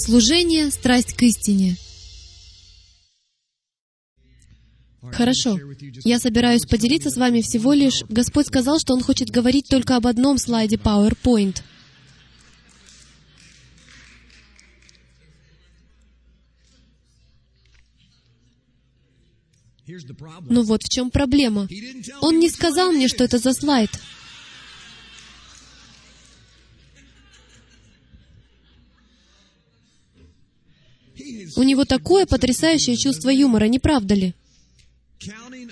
Служение — страсть к истине. Хорошо. Я собираюсь поделиться с вами всего лишь... Господь сказал, что Он хочет говорить только об одном слайде PowerPoint. Ну вот в чем проблема. Он не сказал мне, что это за слайд. У него такое потрясающее чувство юмора, не правда ли?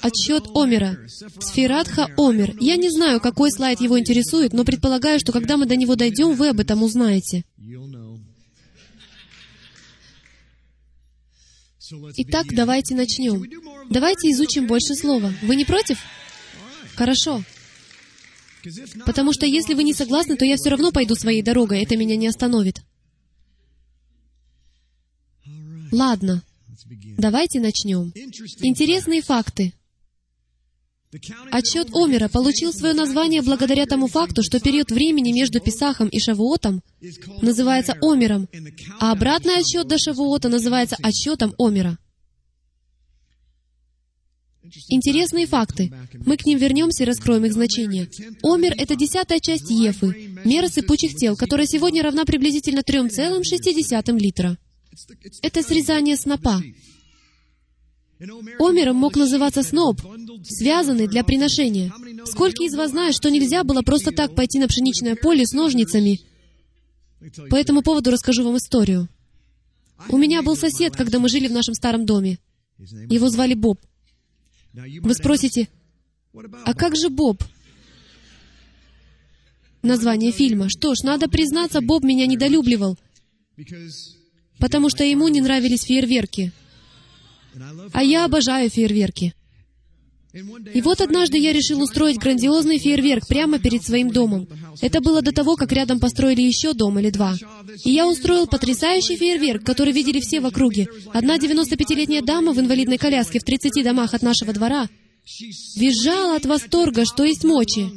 Отсчет Омера. Сфератха Омер. Я не знаю, какой слайд его интересует, но предполагаю, что когда мы до него дойдем, вы об этом узнаете. Итак, давайте начнем. Давайте изучим больше слова. Вы не против? Хорошо. Потому что если вы не согласны, то я все равно пойду своей дорогой. Это меня не остановит. Ладно, давайте начнем. Интересные факты. Отчет Омера получил свое название благодаря тому факту, что период времени между Писахом и Шавуотом называется Омером, а обратный отсчет до Шавуота называется отсчетом Омера. Интересные факты. Мы к ним вернемся и раскроем их значение. Омер — это десятая часть Ефы, мера сыпучих тел, которая сегодня равна приблизительно 3,6 литра. Это срезание снопа. Омером мог называться сноп, связанный для приношения. Сколько из вас знает, что нельзя было просто так пойти на пшеничное поле с ножницами? По этому поводу расскажу вам историю. У меня был сосед, когда мы жили в нашем старом доме. Его звали Боб. Вы спросите, а как же Боб? Название фильма. Что ж, надо признаться, Боб меня недолюбливал, потому что ему не нравились фейерверки. А я обожаю фейерверки. И вот однажды я решил устроить грандиозный фейерверк прямо перед своим домом. Это было до того, как рядом построили еще дом или два. И я устроил потрясающий фейерверк, который видели все в округе. Одна 95-летняя дама в инвалидной коляске в 30 домах от нашего двора визжала от восторга, что есть мочи.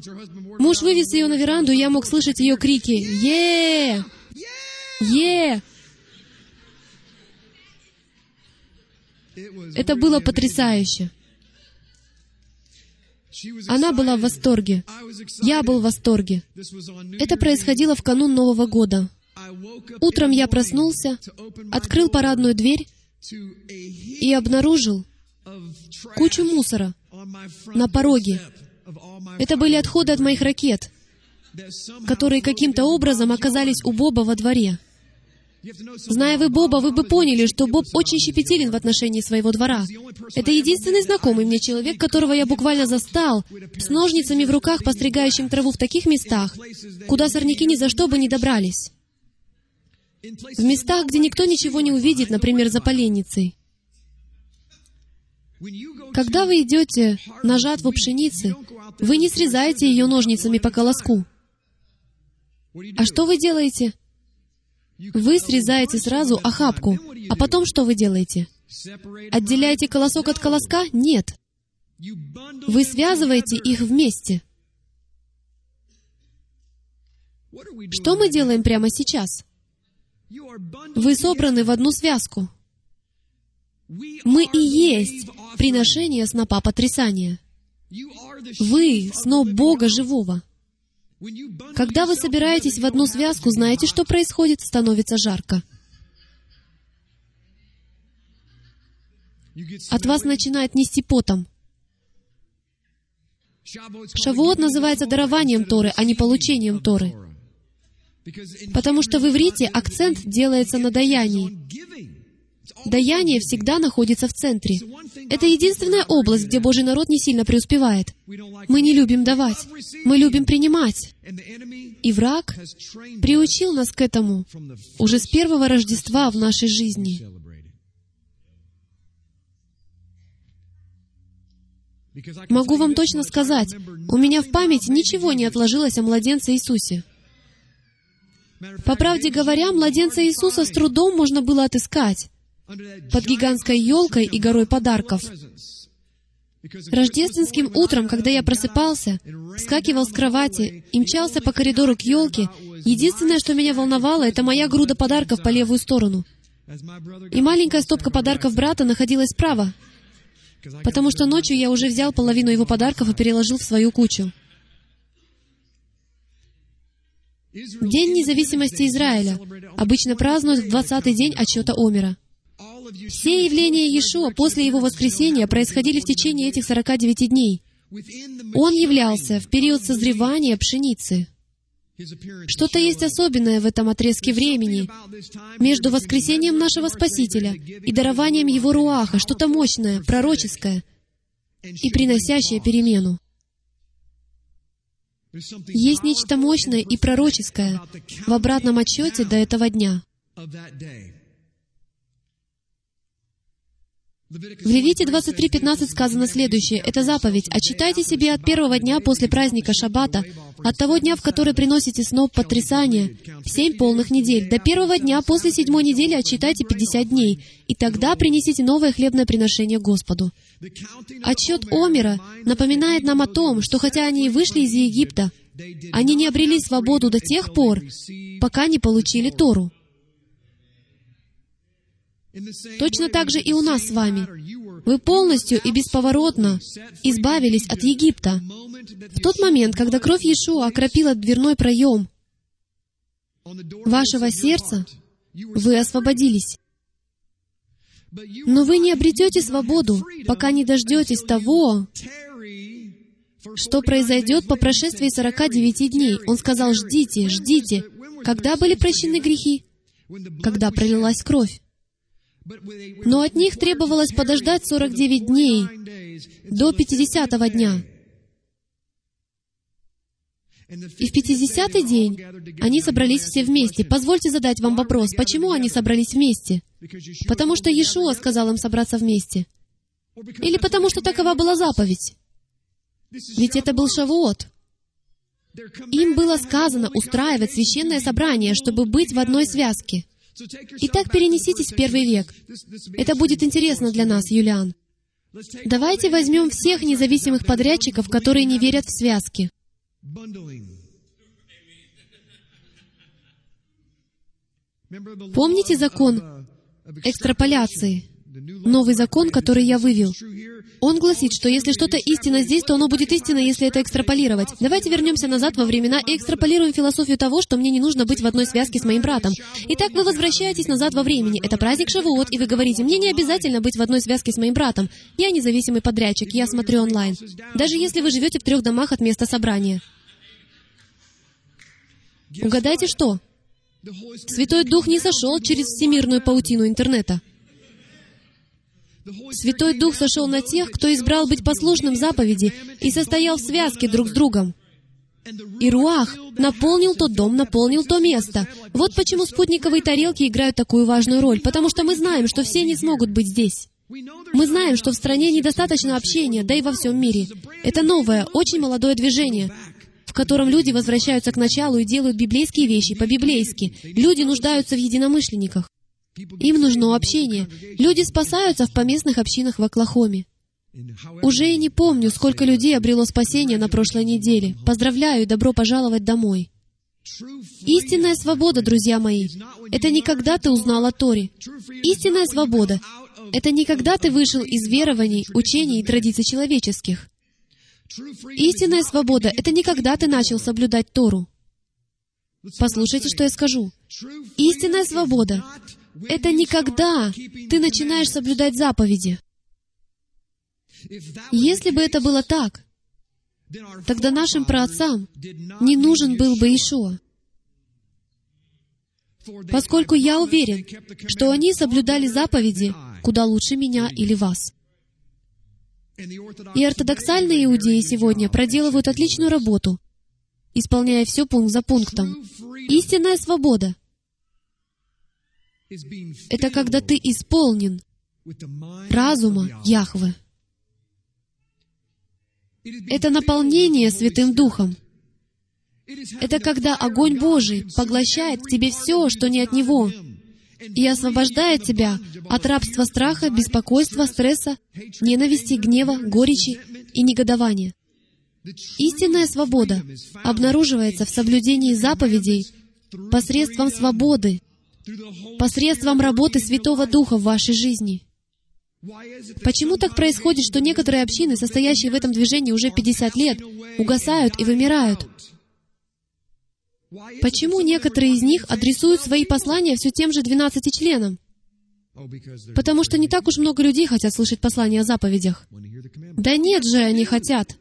Муж вывез ее на веранду, и я мог слышать ее крики «Е! Е!». Это было потрясающе. Она была в восторге. Я был в восторге. Это происходило в канун Нового года. Утром я проснулся, открыл парадную дверь и обнаружил кучу мусора на пороге. Это были отходы от моих ракет, которые каким-то образом оказались у Боба во дворе. Зная вы Боба, вы бы поняли, что Боб очень щепетилен в отношении своего двора. Это единственный знакомый мне человек, которого я буквально застал, с ножницами в руках, постригающим траву в таких местах, куда сорняки ни за что бы не добрались. В местах, где никто ничего не увидит, например, за поленницей. Когда вы идете на жатву пшеницы, вы не срезаете ее ножницами по колоску. А что вы делаете? Вы срезаете сразу охапку, а потом что вы делаете? Отделяете колосок от колоска? Нет. Вы связываете их вместе. Что мы делаем прямо сейчас? Вы собраны в одну связку. Мы и есть приношение снопа потрясания. Вы — сноп Бога живого. Когда вы собираетесь в одну связку, знаете, что происходит? Становится жарко. От вас начинает нести потом. Шавуот называется дарованием Торы, а не получением Торы. Потому что в иврите акцент делается на даянии. Даяние всегда находится в центре. Это единственная область, где Божий народ не сильно преуспевает. Мы не любим давать, мы любим принимать. И враг приучил нас к этому уже с первого Рождества в нашей жизни. Могу вам точно сказать, у меня в памяти ничего не отложилось о младенце Иисусе. По правде говоря, младенца Иисуса с трудом можно было отыскать под гигантской елкой и горой подарков. Рождественским утром, когда я просыпался, вскакивал с кровати и мчался по коридору к елке, Единственное, что меня волновало, это моя груда подарков по левую сторону. И маленькая стопка подарков брата находилась справа, потому что ночью я уже взял половину его подарков и переложил в свою кучу. День независимости Израиля обычно празднуют в 20-й день отчета Омера. Все явления Иешуа после его воскресения происходили в течение этих 49 дней. Он являлся в период созревания пшеницы. Что-то есть особенное в этом отрезке времени между воскресением нашего Спасителя и дарованием Его Руаха, что-то мощное, пророческое и приносящее перемену. Есть нечто мощное и пророческое в обратном отчете до этого дня. В Левите 23.15 сказано следующее. Это заповедь. «Отчитайте себе от первого дня после праздника Шаббата, от того дня, в который приносите сноп потрясания, семь полных недель. До первого дня после седьмой недели отчитайте 50 дней, и тогда принесите новое хлебное приношение Господу». Отчет Омера напоминает нам о том, что хотя они и вышли из Египта, они не обрели свободу до тех пор, пока не получили Тору. Точно так же и у нас с вами. Вы полностью и бесповоротно избавились от Египта. В тот момент, когда кровь Иешуа окропила дверной проем вашего сердца, вы освободились. Но вы не обретете свободу, пока не дождетесь того, что произойдет по прошествии 49 дней. Он сказал, ждите, ждите. Когда были прощены грехи? Когда пролилась кровь. Но от них требовалось подождать 49 дней до 50 дня. И в 50-й день они собрались все вместе. Позвольте задать вам вопрос, почему они собрались вместе? Потому что Иешуа сказал им собраться вместе. Или потому что такова была заповедь? Ведь это был Шавуот. Им было сказано устраивать священное собрание, чтобы быть в одной связке. Итак, перенеситесь в первый век. Это будет интересно для нас, Юлиан. Давайте возьмем всех независимых подрядчиков, которые не верят в связки. Помните закон экстраполяции? Новый закон, который я вывел. Он гласит, что если что-то истинно здесь, то оно будет истинно, если это экстраполировать. Давайте вернемся назад во времена и экстраполируем философию того, что мне не нужно быть в одной связке с моим братом. Итак, вы возвращаетесь назад во времени. Это праздник Шавуот, и вы говорите, мне не обязательно быть в одной связке с моим братом. Я независимый подрядчик, я смотрю онлайн. Даже если вы живете в трех домах от места собрания. Угадайте что? Святой Дух не сошел через всемирную паутину интернета. Святой Дух сошел на тех, кто избрал быть послушным заповеди и состоял в связке друг с другом. И Руах наполнил тот дом, наполнил то место. Вот почему спутниковые тарелки играют такую важную роль, потому что мы знаем, что все не смогут быть здесь. Мы знаем, что в стране недостаточно общения, да и во всем мире. Это новое, очень молодое движение, в котором люди возвращаются к началу и делают библейские вещи по-библейски. Люди нуждаются в единомышленниках. Им нужно общение. Люди спасаются в поместных общинах в Оклахоме. Уже и не помню, сколько людей обрело спасение на прошлой неделе. Поздравляю и добро пожаловать домой. Истинная свобода, друзья мои, это не когда ты узнал о Торе. Истинная свобода — это не когда ты вышел из верований, учений и традиций человеческих. Истинная свобода — это не когда ты начал соблюдать Тору. Послушайте, что я скажу. Истинная свобода это не когда ты начинаешь соблюдать заповеди. Если бы это было так, тогда нашим праотцам не нужен был бы Ишуа. Поскольку я уверен, что они соблюдали заповеди куда лучше меня или вас. И ортодоксальные иудеи сегодня проделывают отличную работу, исполняя все пункт за пунктом. Истинная свобода это когда ты исполнен разума Яхве. Это наполнение Святым Духом. Это когда огонь Божий поглощает в тебе все, что не от Него, и освобождает тебя от рабства страха, беспокойства, стресса, ненависти, гнева, горечи и негодования. Истинная свобода обнаруживается в соблюдении заповедей посредством свободы, посредством работы Святого Духа в вашей жизни. Почему так происходит, что некоторые общины, состоящие в этом движении уже 50 лет, угасают и вымирают? Почему некоторые из них адресуют свои послания все тем же 12 членам? Потому что не так уж много людей хотят слышать послания о заповедях. Да нет же, они хотят.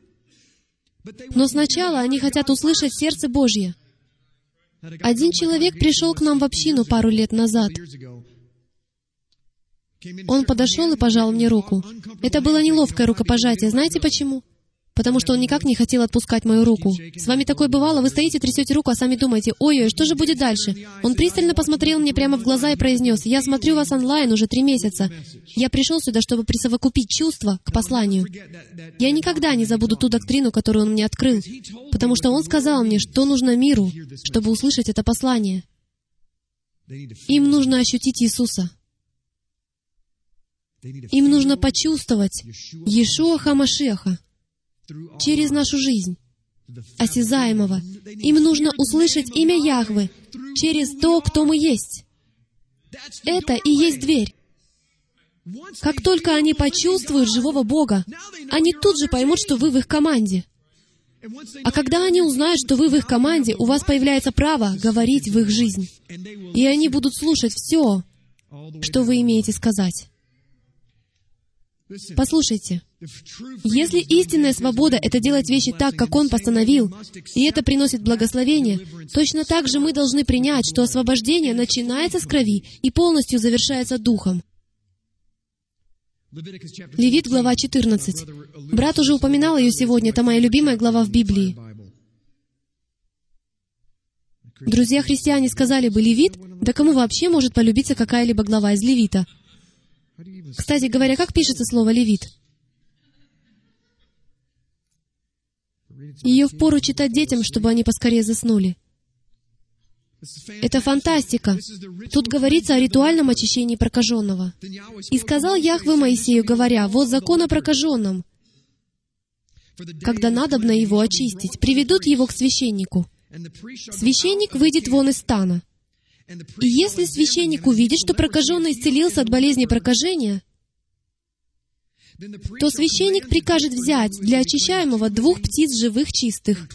Но сначала они хотят услышать сердце Божье. Один человек пришел к нам в общину пару лет назад. Он подошел и пожал мне руку. Это было неловкое рукопожатие. Знаете почему? Потому что он никак не хотел отпускать мою руку. С вами такое бывало, вы стоите, трясете руку, а сами думаете, ой-ой, что же будет дальше? Он пристально посмотрел мне прямо в глаза и произнес, я смотрю вас онлайн уже три месяца. Я пришел сюда, чтобы присовокупить чувства к посланию. Я никогда не забуду ту доктрину, которую он мне открыл, потому что он сказал мне, что нужно миру, чтобы услышать это послание. Им нужно ощутить Иисуса. Им нужно почувствовать Иешуа Хамашеха через нашу жизнь, осязаемого. Им нужно услышать имя Яхвы через то, кто мы есть. Это и есть дверь. Как только они почувствуют живого Бога, они тут же поймут, что вы в их команде. А когда они узнают, что вы в их команде, у вас появляется право говорить в их жизнь. И они будут слушать все, что вы имеете сказать. Послушайте, если истинная свобода — это делать вещи так, как Он постановил, и это приносит благословение, точно так же мы должны принять, что освобождение начинается с крови и полностью завершается Духом. Левит, глава 14. Брат уже упоминал ее сегодня, это моя любимая глава в Библии. Друзья-христиане сказали бы, Левит? Да кому вообще может полюбиться какая-либо глава из Левита? Кстати говоря, как пишется слово «левит»? Ее впору читать детям, чтобы они поскорее заснули. Это фантастика. Тут говорится о ритуальном очищении прокаженного. «И сказал Яхве Моисею, говоря, вот закон о прокаженном. Когда надобно его очистить, приведут его к священнику. Священник выйдет вон из стана. И если священник увидит, что прокаженный исцелился от болезни прокажения, то священник прикажет взять для очищаемого двух птиц живых чистых,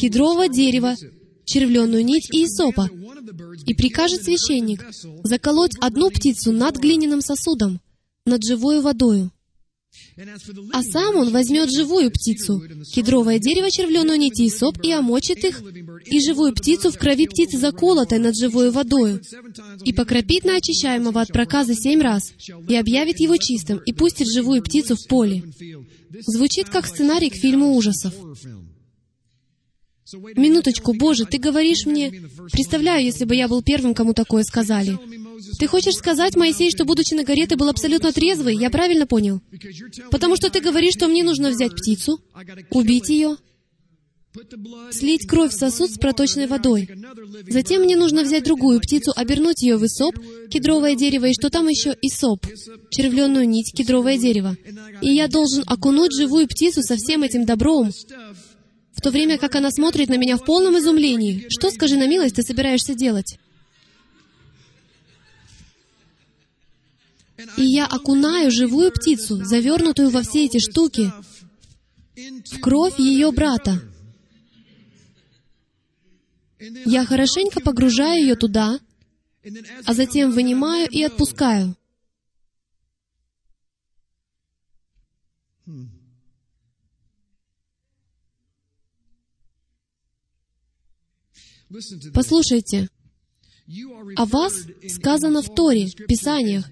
кедрового дерева, червленную нить иисопа, и прикажет священник заколоть одну птицу над глиняным сосудом, над живою водою. А сам он возьмет живую птицу, кедровое дерево, червленую нить и соп, и омочит их, и живую птицу в крови птицы заколотой над живою водою, и покропит на очищаемого от проказа семь раз, и объявит его чистым, и пустит живую птицу в поле. Звучит как сценарий к фильму ужасов. Минуточку, Боже, Ты говоришь мне... Представляю, если бы я был первым, кому такое сказали. Ты хочешь сказать, Моисей, что, будучи на горе, ты был абсолютно трезвый? Я правильно понял? Потому что ты говоришь, что мне нужно взять птицу, убить ее, слить кровь в сосуд с проточной водой. Затем мне нужно взять другую птицу, обернуть ее висоп, кедровое дерево, и что там ещеисоп, червленную нить, кедровое дерево. И я должен окунуть живую птицу со всем этим добром, в то время как она смотрит на меня в полном изумлении. Что, скажи на милость, ты собираешься делать? И я окунаю живую птицу, завернутую во все эти штуки, в кровь ее брата. Я хорошенько погружаю ее туда, а затем вынимаю и отпускаю. Послушайте, о вас сказано в Торе, в Писаниях,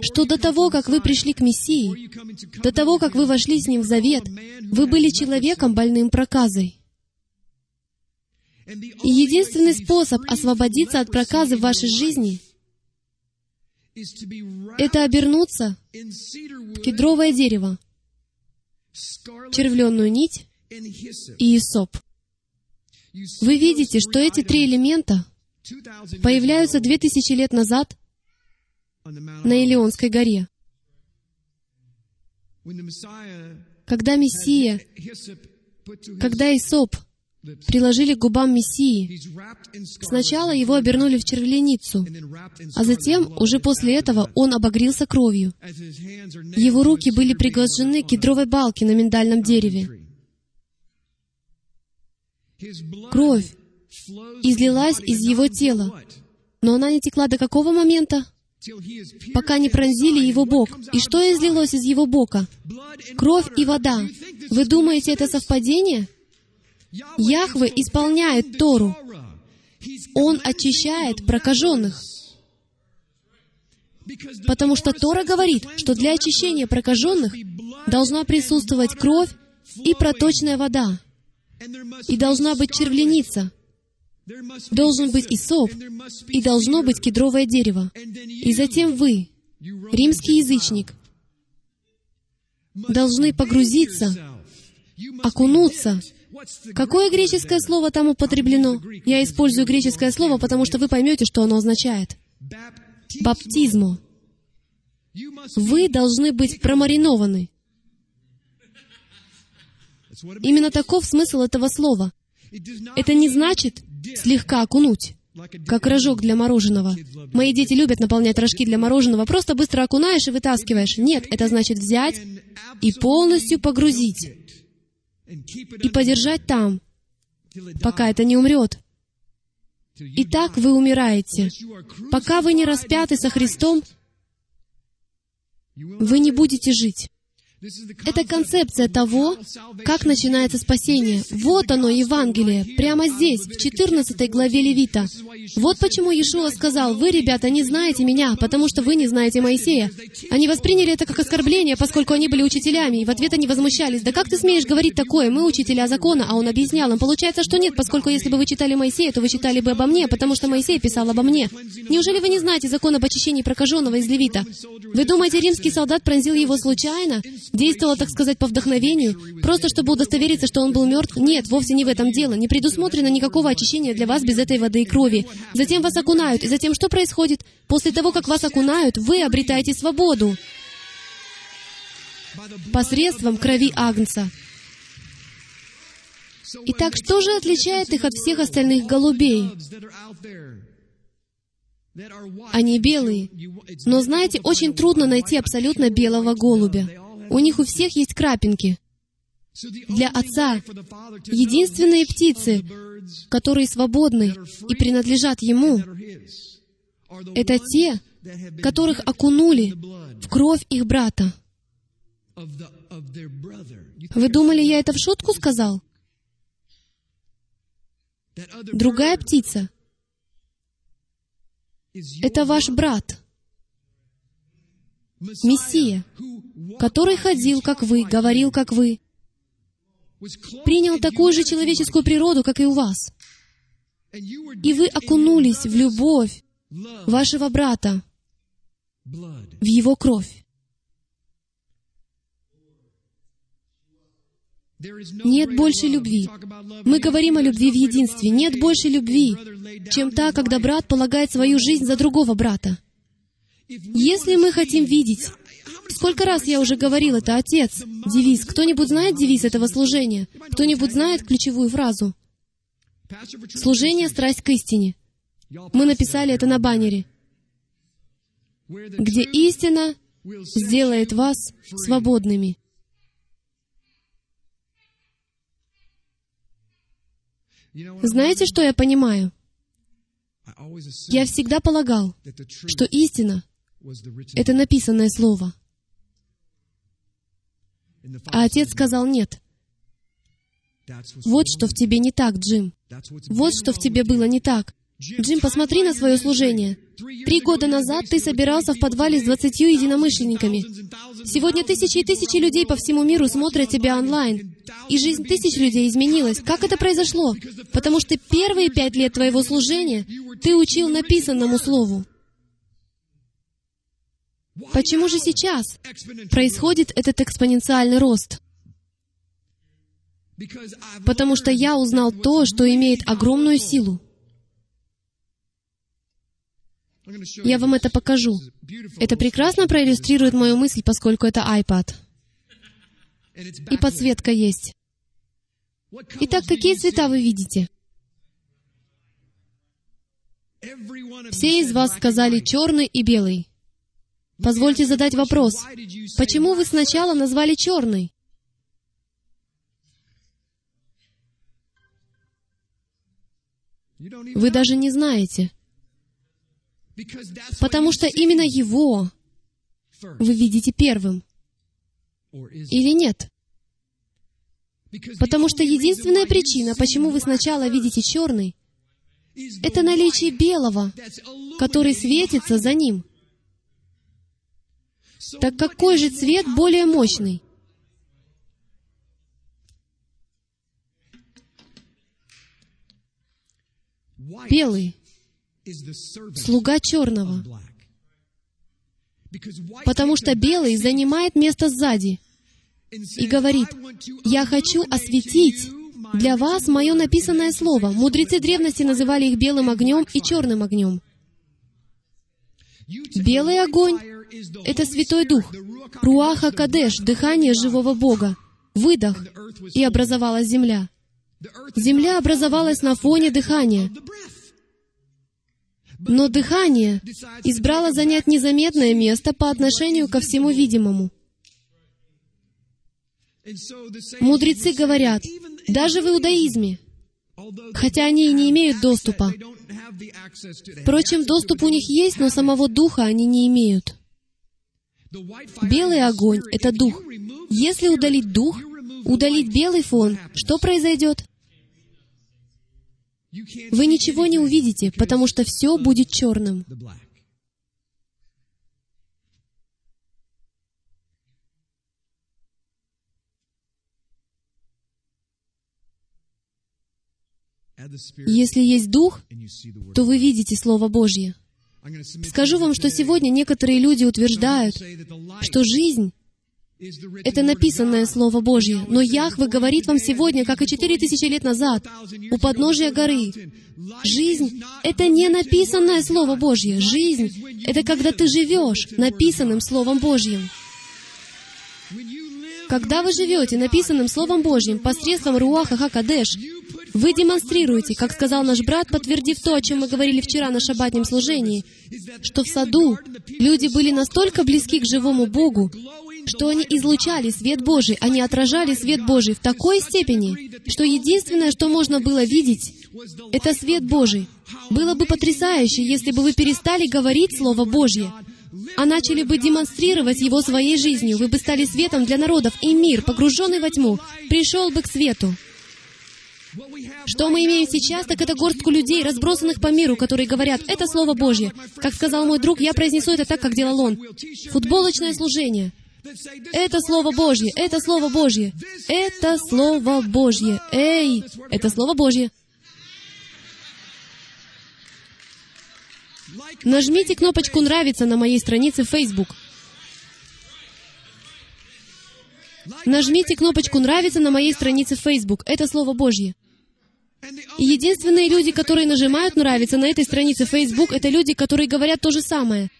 что до того, как вы пришли к Мессии, до того, как вы вошли с Ним в завет, вы были человеком больным проказой. И единственный способ освободиться от проказы в вашей жизни — это обернуться в кедровое дерево, червленную нить и исоп. Вы видите, что эти три элемента появляются две тысячи лет назад на Илионской горе. Когда Мессия, когда Исоп приложили к губам Мессии. Сначала его обернули в червленицу, а затем, уже после этого, он обогрелся кровью. Его руки были пригвождены к кедровой балке на миндальном дереве. Кровь излилась из его тела, но она не текла до какого момента? Пока не пронзили его бок. И что излилось из его бока? Кровь и вода. Вы думаете, это совпадение? Яхве исполняет Тору. Он очищает прокаженных. Потому что Тора говорит, что для очищения прокаженных должна присутствовать кровь и проточная вода. И должна быть червленица. Должен быть Исоп, и должно быть кедровое дерево. И затем вы, римский язычник, должны погрузиться, окунуться Какое греческое слово там употреблено? Я использую греческое слово, потому что вы поймете, что оно означает. Баптизмо. Вы должны быть промаринованы. Именно таков смысл этого слова. Это не значит слегка окунуть, как рожок для мороженого. Мои дети любят наполнять рожки для мороженого. Просто быстро окунаешь и вытаскиваешь. Нет, это значит взять и полностью погрузить и подержать там, пока это не умрет. И так вы умираете. Пока вы не распяты со Христом, вы не будете жить. Это концепция того, как начинается спасение. Вот оно, Евангелие, прямо здесь, в 14 главе Левита. Вот почему Иешуа сказал, «Вы, ребята, не знаете меня, потому что вы не знаете Моисея». Они восприняли это как оскорбление, поскольку они были учителями, и в ответ они возмущались. «Да как ты смеешь говорить такое? Мы учителя закона». А он объяснял им, получается, что нет, поскольку если бы вы читали Моисея, то вы читали бы обо мне, потому что Моисей писал обо мне. Неужели вы не знаете закон об очищении прокаженного из Левита? Вы думаете, римский солдат пронзил его случайно? Действовал, так сказать, по вдохновению, просто чтобы удостовериться, что он был мертв? Нет, вовсе не в этом дело. Не предусмотрено никакого очищения для вас без этой воды и крови. Затем вас окунают, и затем что происходит? После того, как вас окунают, вы обретаете свободу посредством крови Агнца. Итак, что же отличает их от всех остальных голубей? Они белые. Но знаете, очень трудно найти абсолютно белого голубя. У них у всех есть крапинки. Для Отца единственные птицы, которые свободны и принадлежат Ему, это те, которых окунули в кровь их брата. Вы думали, я это в шутку сказал? Другая птица — это ваш брат, Мессия, который ходил, как вы, говорил, как вы, принял такую же человеческую природу, как и у вас. И вы окунулись в любовь вашего брата, в его кровь. Нет больше любви. Мы говорим о любви в единстве. Нет больше любви, чем та, когда брат полагает свою жизнь за другого брата. Если мы хотим видеть Сколько раз я уже говорил это, Отец? Девиз. Кто-нибудь знает девиз этого служения? Кто-нибудь знает ключевую фразу? Служение — страсть к истине. Мы написали это на баннере. Где истина сделает вас свободными. Знаете, что я понимаю? Я всегда полагал, что истина — это написанное слово. А отец сказал нет. Вот что в тебе не так, Джим. Вот что в тебе было не так. Джим, посмотри на свое служение. Три года назад ты собирался в подвале с двадцатью единомышленниками. Сегодня тысячи и тысячи людей по всему миру смотрят тебя онлайн. И жизнь тысяч людей изменилась. Как это произошло? Потому что первые пять лет твоего служения ты учил написанному слову. Почему же сейчас происходит этот экспоненциальный рост? Потому что я узнал то, что имеет огромную силу. Я вам это покажу. Это прекрасно проиллюстрирует мою мысль, поскольку это iPad. И подсветка есть. Итак, какие цвета вы видите? Все из вас сказали черный и белый. Позвольте задать вопрос. Почему вы сначала назвали черный? Вы даже не знаете. Потому что именно его вы видите первым. Или нет? Потому что единственная причина, почему вы сначала видите черный, это наличие белого, который светится за ним. Так какой же цвет более мощный? Белый — слуга черного. Потому что белый занимает место сзади и говорит, «Я хочу осветить для вас мое написанное слово». Мудрецы древности называли их белым огнем и черным огнем. Белый огонь — это Святой Дух, Руаха Кадеш, дыхание живого Бога, выдох, и образовалась земля. Земля образовалась на фоне дыхания. Но дыхание избрало занять незаметное место по отношению ко всему видимому. Мудрецы говорят, даже в иудаизме, хотя они и не имеют доступа. Впрочем, доступ у них есть, но самого духа они не имеют. Белый огонь — это дух. Если удалить дух, удалить белый фон, что произойдет? Вы ничего не увидите, потому что все будет черным. Если есть Дух, то вы видите Слово Божье. Скажу вам, что сегодня некоторые люди утверждают, что жизнь — это написанное Слово Божье. Но Яхве говорит вам сегодня, как и четыре тысячи лет назад, у подножия горы. Жизнь — это не написанное Слово Божье. Жизнь — это когда ты живешь написанным Словом Божьим. Когда вы живете написанным Словом Божьим посредством Руаха Хакадеш, вы демонстрируете, как сказал наш брат, подтвердив то, о чем мы говорили вчера на шаббатнем служении, что в саду люди были настолько близки к живому Богу, что они излучали свет Божий, они отражали свет Божий в такой степени, что единственное, что можно было видеть, это свет Божий. Было бы потрясающе, если бы вы перестали говорить Слово Божье, а начали бы демонстрировать его своей жизнью. Вы бы стали светом для народов, и мир, погруженный во тьму, пришел бы к свету. Что мы имеем сейчас, так это горстку людей, разбросанных по миру, которые говорят, это Слово Божье. Как сказал мой друг, я произнесу это так, как делал он. Футболочное служение. Это Слово Божье, это Слово Божье, это Слово Божье. Эй, это Слово Божье. Нажмите кнопочку «Нравится» на моей странице Facebook. Нажмите кнопочку «Нравится» на моей странице Facebook. Это Слово Божье. Единственные люди, которые нажимают «Нравится» на этой странице Facebook, это люди, которые говорят то же самое.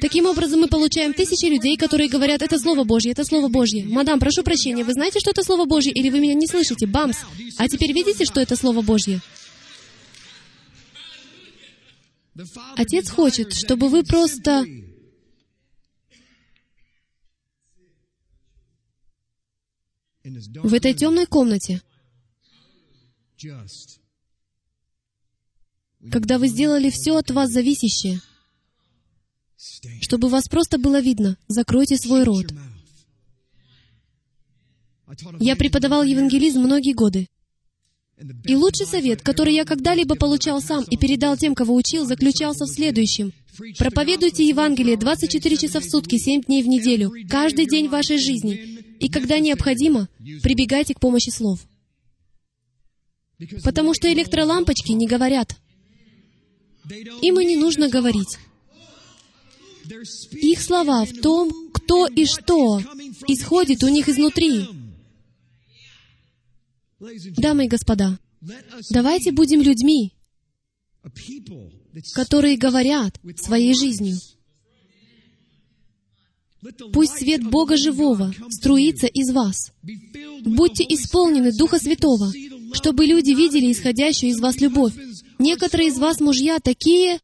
Таким образом, мы получаем тысячи людей, которые говорят, это Слово Божье, это Слово Божье. Мадам, прошу прощения, вы знаете, что это Слово Божье, или вы меня не слышите? Бамс! А теперь видите, что это Слово Божье? Отец хочет, чтобы вы просто в этой темной комнате, когда вы сделали все от вас зависящее, чтобы вас просто было видно, закройте свой рот. Я преподавал евангелизм многие годы. И лучший совет, который я когда-либо получал сам и передал тем, кого учил, заключался в следующем. Проповедуйте Евангелие 24 часа в сутки, 7 дней в неделю, каждый день вашей жизни. И когда необходимо, прибегайте к помощи слов. Потому что электролампочки не говорят. Им и не нужно говорить. Их слова в том, кто и что исходит у них изнутри. Дамы и господа, давайте будем людьми, которые говорят своей жизнью. Пусть свет Бога Живого струится из вас. Будьте исполнены Духа Святого, чтобы люди видели исходящую из вас любовь. Некоторые из вас, мужья, такие...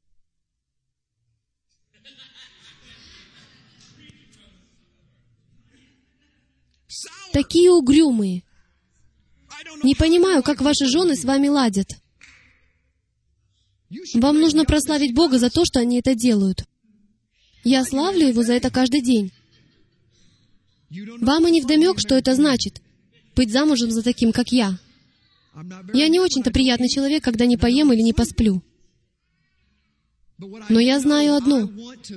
Такие угрюмые. Не понимаю, как ваши жены с вами ладят. Вам нужно прославить Бога за то, что они это делают. Я славлю Его за это каждый день. Вам и не вдомек, что это значит — быть замужем за таким, как я. Я не очень-то приятный человек, когда не поем или не посплю. Но я знаю одно.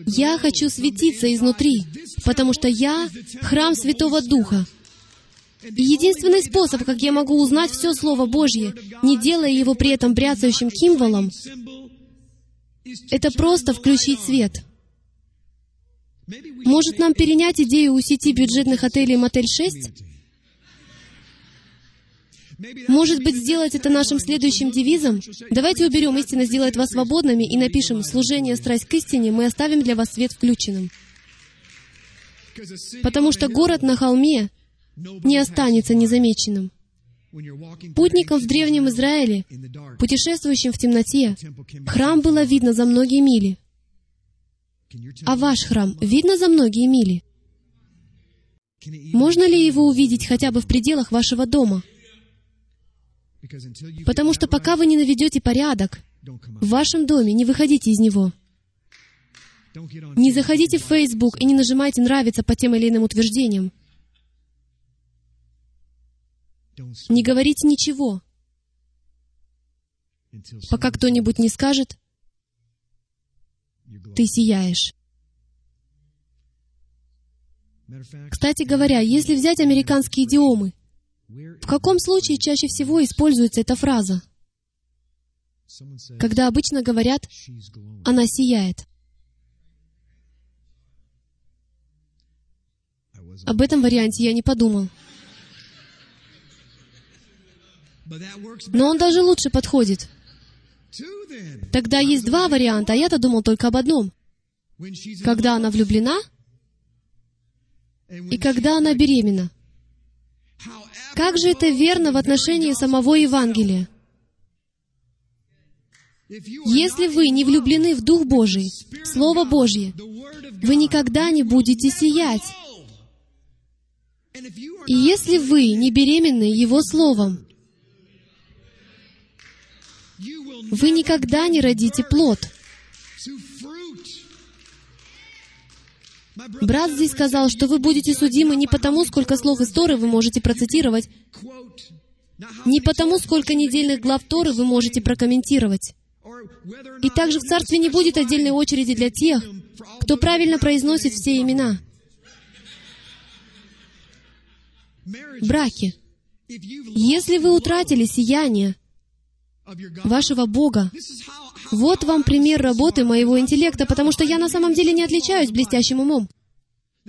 Я хочу светиться изнутри, потому что я — храм Святого Духа. И единственный способ, как я могу узнать все Слово Божье, не делая его при этом бряцающим кимволом, это просто включить свет. Может, нам перенять идею у сети бюджетных отелей «Мотель 6»? Может быть, сделать это нашим следующим девизом? Давайте уберем «Истина сделает вас свободными» и напишем «Служение, страсть к истине, мы оставим для вас свет включенным». Потому что город на холме не останется незамеченным. Путникам в Древнем Израиле, путешествующим в темноте, храм было видно за многие мили. А ваш храм видно за многие мили? Можно ли его увидеть хотя бы в пределах вашего дома? Потому что пока вы не наведете порядок в вашем доме, не выходите из него. Не заходите в Facebook и не нажимайте «нравится» по тем или иным утверждениям. Не говорите ничего, пока кто-нибудь не скажет, ты сияешь. Кстати говоря, если взять американские идиомы, в каком случае чаще всего используется эта фраза? Когда обычно говорят «она сияет». Об этом варианте я не подумал. Но он даже лучше подходит. Тогда есть два варианта, а я-то думал только об одном. Когда она влюблена и когда она беременна. Как же это верно в отношении самого Евангелия? Если вы не влюблены в Дух Божий, Слово Божье, вы никогда не будете сиять. И если вы не беременны Его Словом, вы никогда не родите плод. Брат здесь сказал, что вы будете судимы не потому, сколько слов из Торы вы можете процитировать, не потому, сколько недельных глав Торы вы можете прокомментировать. И также в Царстве не будет отдельной очереди для тех, кто правильно произносит все имена. Браки. Если вы утратили сияние, вашего Бога. Вот вам пример работы моего интеллекта, потому что я на самом деле не отличаюсь блестящим умом.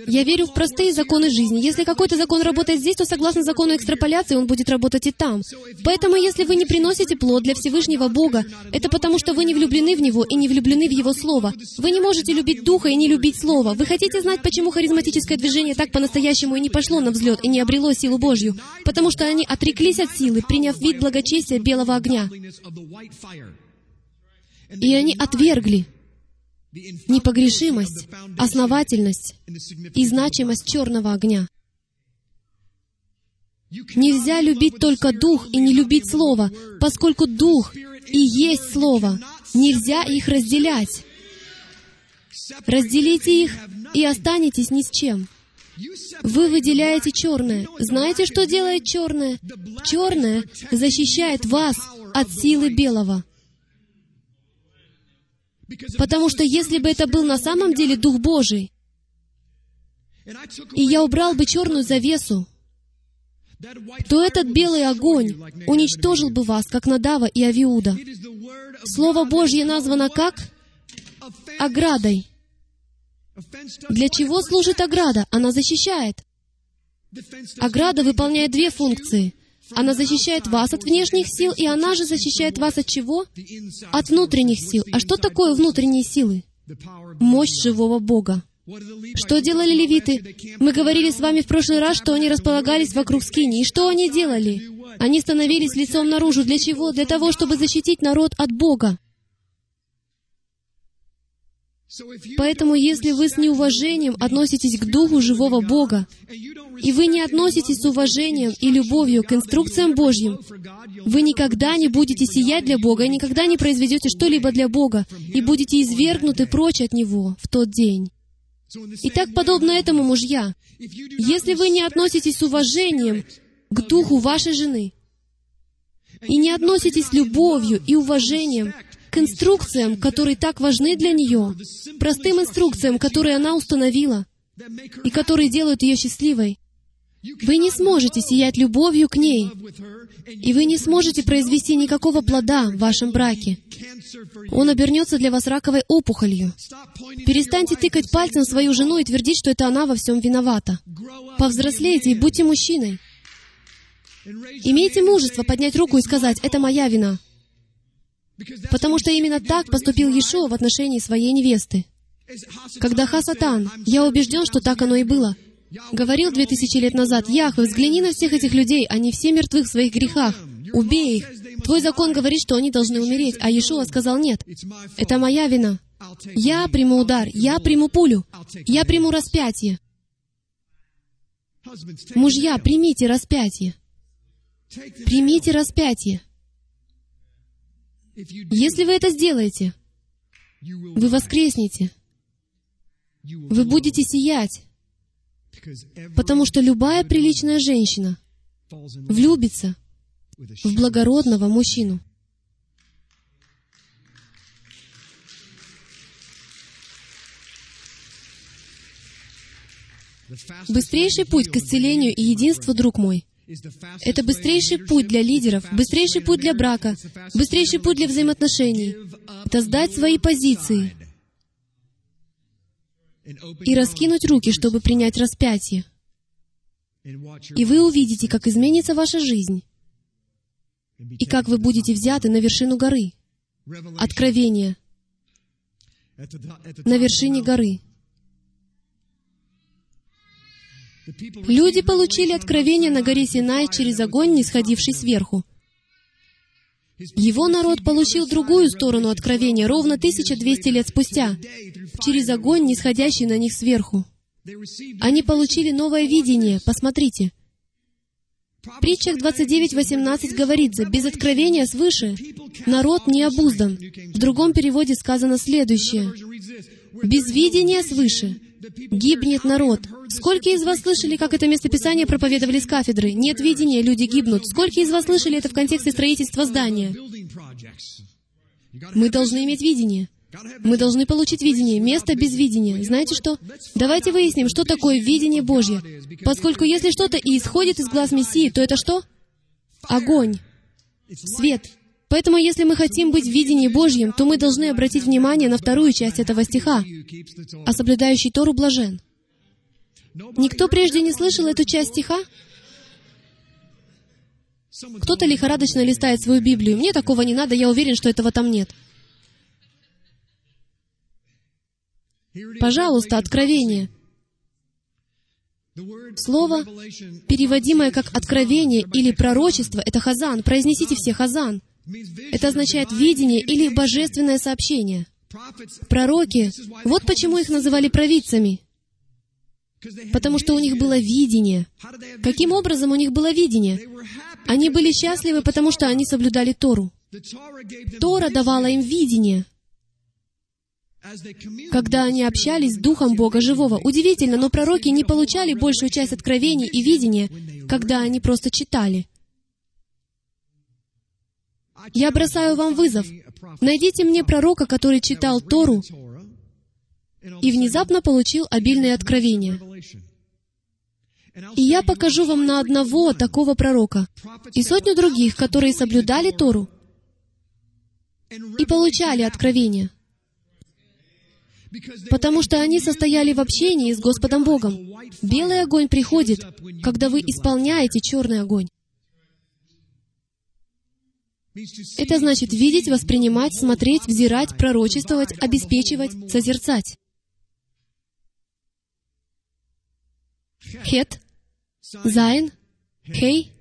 Я верю в простые законы жизни. Если какой-то закон работает здесь, то согласно закону экстраполяции он будет работать и там. Поэтому, если вы не приносите плод для Всевышнего Бога, это потому, что вы не влюблены в Него и не влюблены в Его Слово. Вы не можете любить Духа и не любить Слово. Вы хотите знать, почему харизматическое движение так по-настоящему и не пошло на взлет и не обрело силу Божью? Потому что они отреклись от силы, приняв вид благочестия белого огня. И они отвергли непогрешимость, основательность и значимость черного огня. Нельзя любить только Дух и не любить Слово, поскольку Дух и есть Слово. Нельзя их разделять. Разделите их и останетесь ни с чем. Вы выделяете черное. Знаете, что делает черное? Черное защищает вас от силы белого. Потому что если бы это был на самом деле Дух Божий, и я убрал бы черную завесу, то этот белый огонь уничтожил бы вас, как Надава и Авиуда. Слово Божье названо как? Оградой. Для чего служит ограда? Она защищает. Ограда выполняет две функции. Она защищает вас от внешних сил, и она же защищает вас от чего? От внутренних сил. А что такое внутренние силы? Мощь живого Бога. Что делали левиты? Мы говорили с вами в прошлый раз, что они располагались вокруг скини. И что они делали? Они становились лицом наружу. Для чего? Для того, чтобы защитить народ от Бога. Поэтому, если вы с неуважением относитесь к Духу живого Бога, и вы не относитесь с уважением и любовью к инструкциям Божьим, вы никогда не будете сиять для Бога и никогда не произведете что-либо для Бога и будете извергнуты прочь от Него в тот день. Итак, подобно этому, мужья, если вы не относитесь с уважением к духу вашей жены и не относитесь любовью и уважением к инструкциям, которые так важны для нее, простым инструкциям, которые она установила, и которые делают ее счастливой, вы не сможете сиять любовью к ней, и вы не сможете произвести никакого плода в вашем браке. Он обернется для вас раковой опухолью. Перестаньте тыкать пальцем свою жену и твердить, что это она во всем виновата. Повзрослейте и будьте мужчиной. Имейте мужество поднять руку и сказать, «Это моя вина». Потому что именно так поступил Иешуа в отношении своей невесты. Когда Хасатан, я убежден, что так оно и было, говорил две тысячи лет назад, «Яхве, взгляни на всех этих людей, они все мертвы в своих грехах. Убей их. Твой закон говорит, что они должны умереть». А Иешуа сказал, «Нет, это моя вина. Я приму удар, я приму пулю, я приму распятие». Мужья, примите распятие. Примите распятие. Если вы это сделаете, вы воскреснете. Вы будете сиять, потому что любая приличная женщина влюбится в благородного мужчину. Быстрейший путь к исцелению и единству, друг мой, это быстрейший путь для лидеров, быстрейший путь для брака, быстрейший путь для взаимоотношений. Это сдать свои позиции и раскинуть руки, чтобы принять распятие. И вы увидите, как изменится ваша жизнь, и как вы будете взяты на вершину горы. Откровение. На вершине горы. Люди получили откровение на горе Синай через огонь, не сходивший сверху. Его народ получил другую сторону откровения ровно 1200 лет спустя, через огонь, не сходящий на них сверху. Они получили новое видение. Посмотрите. В притчах 29.18 говорится, «Без откровения свыше народ не обуздан». В другом переводе сказано следующее. «Без видения свыше гибнет народ». Сколько из вас слышали, как это местописание проповедовали с кафедры? Нет видения, люди гибнут. Сколько из вас слышали это в контексте строительства здания? Мы должны иметь видение. Мы должны получить видение. Место без видения. Знаете что? Давайте выясним, что такое видение Божье. Поскольку если что-то и исходит из глаз Мессии, то это что? Огонь. Свет. Поэтому, если мы хотим быть в видении Божьем, то мы должны обратить внимание на вторую часть этого стиха. «А соблюдающий Тору блажен». Никто прежде не слышал эту часть стиха? Кто-то лихорадочно листает свою Библию. Мне такого не надо, я уверен, что этого там нет. Пожалуйста, откровение. Слово, переводимое как «откровение» или «пророчество», это «хазан». Произнесите все «хазан». Это означает «видение» или «божественное сообщение». Пророки, вот почему их называли провидцами. Потому что у них было видение. Каким образом у них было видение? Они были счастливы, потому что они соблюдали Тору. Тора давала им видение. Когда они общались с Духом Бога Живого. Удивительно, но пророки не получали большую часть откровений и видения, когда они просто читали. Я бросаю вам вызов. Найдите мне пророка, который читал Тору и внезапно получил обильное откровение. И я покажу вам на одного такого пророка и сотню других, которые соблюдали Тору и получали откровение, потому что они состояли в общении с Господом Богом. Белый огонь приходит, когда вы исполняете черный огонь. Это значит видеть, воспринимать, смотреть, взирать, пророчествовать, обеспечивать, созерцать. Хет, Зайн, Хей,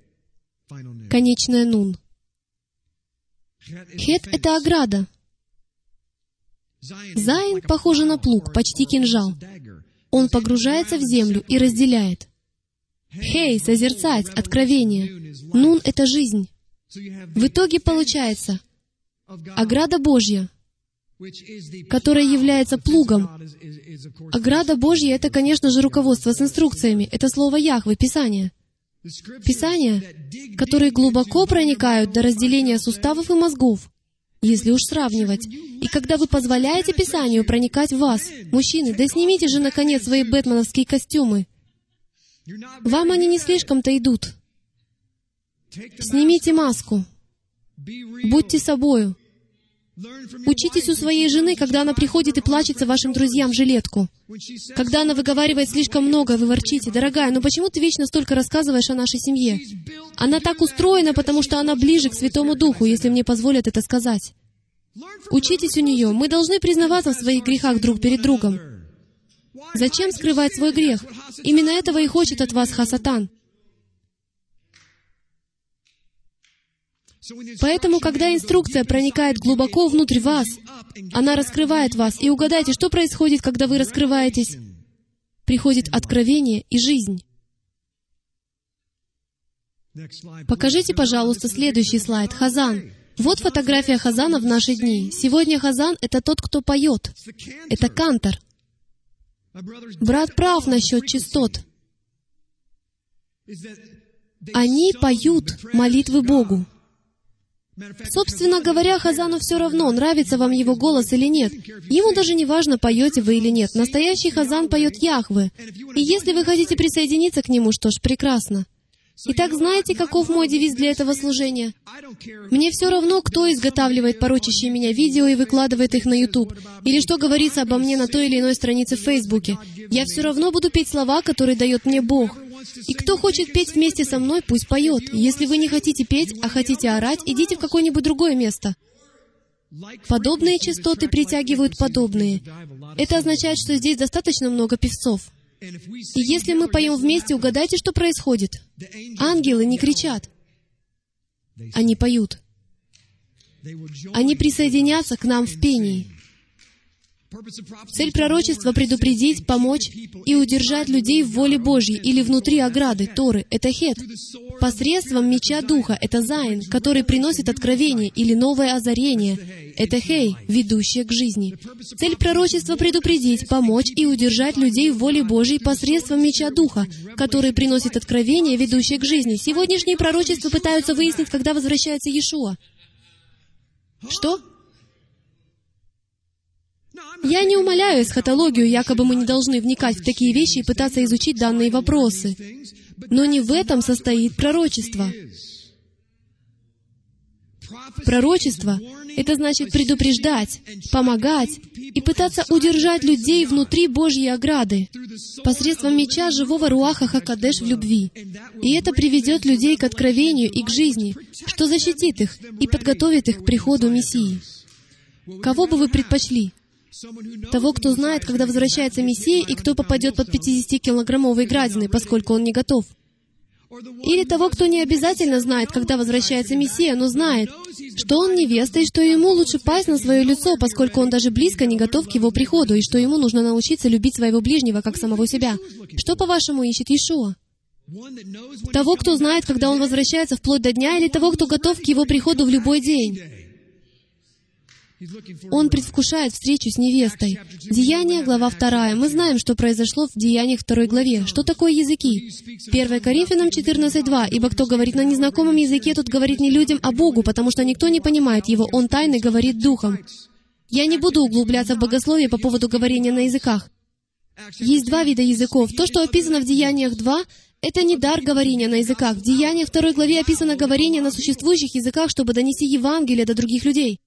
конечная Нун. Хет — это ограда. Зайн похоже на плуг, почти кинжал. Он погружается в землю и разделяет. Хей — созерцать, откровение. Нун — это жизнь. В итоге получается ограда Божья, которая является плугом. Ограда Божья — это, конечно же, руководство с инструкциями. Это слово Яхвы, Писание. Писания, которые глубоко проникают до разделения суставов и мозгов, если уж сравнивать. И когда вы позволяете Писанию проникать в вас, мужчины, да снимите же, наконец, свои бэтменовские костюмы. Вам они не слишком-то идут. Снимите маску. Будьте собою. Учитесь у своей жены, когда она приходит и плачется вашим друзьям в жилетку. Когда она выговаривает слишком много, вы ворчите, «Дорогая, ну почему ты вечно столько рассказываешь о нашей семье?» Она так устроена, потому что она ближе к Святому Духу, если мне позволят это сказать. Учитесь у нее. Мы должны признаваться в своих грехах друг перед другом. Зачем скрывать свой грех? Именно этого и хочет от вас Хасатан. Поэтому, когда инструкция проникает глубоко внутрь вас, она раскрывает вас. И угадайте, что происходит, когда вы раскрываетесь? Приходит откровение и жизнь. Покажите, пожалуйста, следующий слайд. Хазан. Вот фотография Хазана в наши дни. Сегодня Хазан — это тот, кто поет. Это кантор. Брат прав насчет частот. Они поют молитвы Богу. Собственно говоря, Хазану все равно, нравится вам его голос или нет. Ему даже не важно, поете вы или нет. Настоящий Хазан поет Яхвы. И если вы хотите присоединиться к нему, что ж, прекрасно. Итак, знаете, каков мой девиз для этого служения? Мне все равно, кто изготавливает порочащие меня видео и выкладывает их на YouTube, или что говорится обо мне на той или иной странице в Фейсбуке. Я все равно буду петь слова, которые дает мне Бог. И кто хочет петь вместе со мной, пусть поет. Если вы не хотите петь, а хотите орать, идите в какое-нибудь другое место. Подобные частоты притягивают подобные. Это означает, что здесь достаточно много певцов. И если мы поем вместе, угадайте, что происходит. Ангелы не кричат. Они поют. Они присоединятся к нам в пении. Цель пророчества — предупредить, помочь и удержать людей в воле Божьей или внутри ограды, Торы — это хет. Посредством меча Духа — это Зайн, который приносит откровение или новое озарение. Это Хей, ведущее к жизни. Цель пророчества — предупредить, помочь и удержать людей в воле Божьей посредством меча Духа, который приносит откровение, ведущее к жизни. Сегодняшние пророчества пытаются выяснить, когда возвращается Иешуа. Что? Я не умоляю эсхатологию, якобы мы не должны вникать в такие вещи и пытаться изучить данные вопросы. Но не в этом состоит пророчество. Пророчество — это значит предупреждать, помогать и пытаться удержать людей внутри Божьей ограды посредством меча живого Руаха Хакадеш в любви. И это приведет людей к откровению и к жизни, что защитит их и подготовит их к приходу Мессии. Кого бы вы предпочли? Того, кто знает, когда возвращается Мессия, и кто попадет под 50-килограммовые градины, поскольку он не готов. Или того, кто не обязательно знает, когда возвращается Мессия, но знает, что он невеста, и что ему лучше пасть на свое лицо, поскольку он даже близко не готов к его приходу, и что ему нужно научиться любить своего ближнего, как самого себя. Что, по-вашему, ищет Иешуа? Того, кто знает, когда он возвращается вплоть до дня, или того, кто готов к его приходу в любой день? Он предвкушает встречу с невестой. Деяние, глава 2. Мы знаем, что произошло в Деяниях 2 главе. Что такое языки? 1 Коринфянам 14.2. «Ибо кто говорит на незнакомом языке, тот говорит не людям, а Богу, потому что никто не понимает его. Он тайно говорит духом». Я не буду углубляться в богословие по поводу говорения на языках. Есть два вида языков. То, что описано в Деяниях 2, это не дар говорения на языках. В Деяниях 2 главе описано говорение на существующих языках, чтобы донести Евангелие до других людей.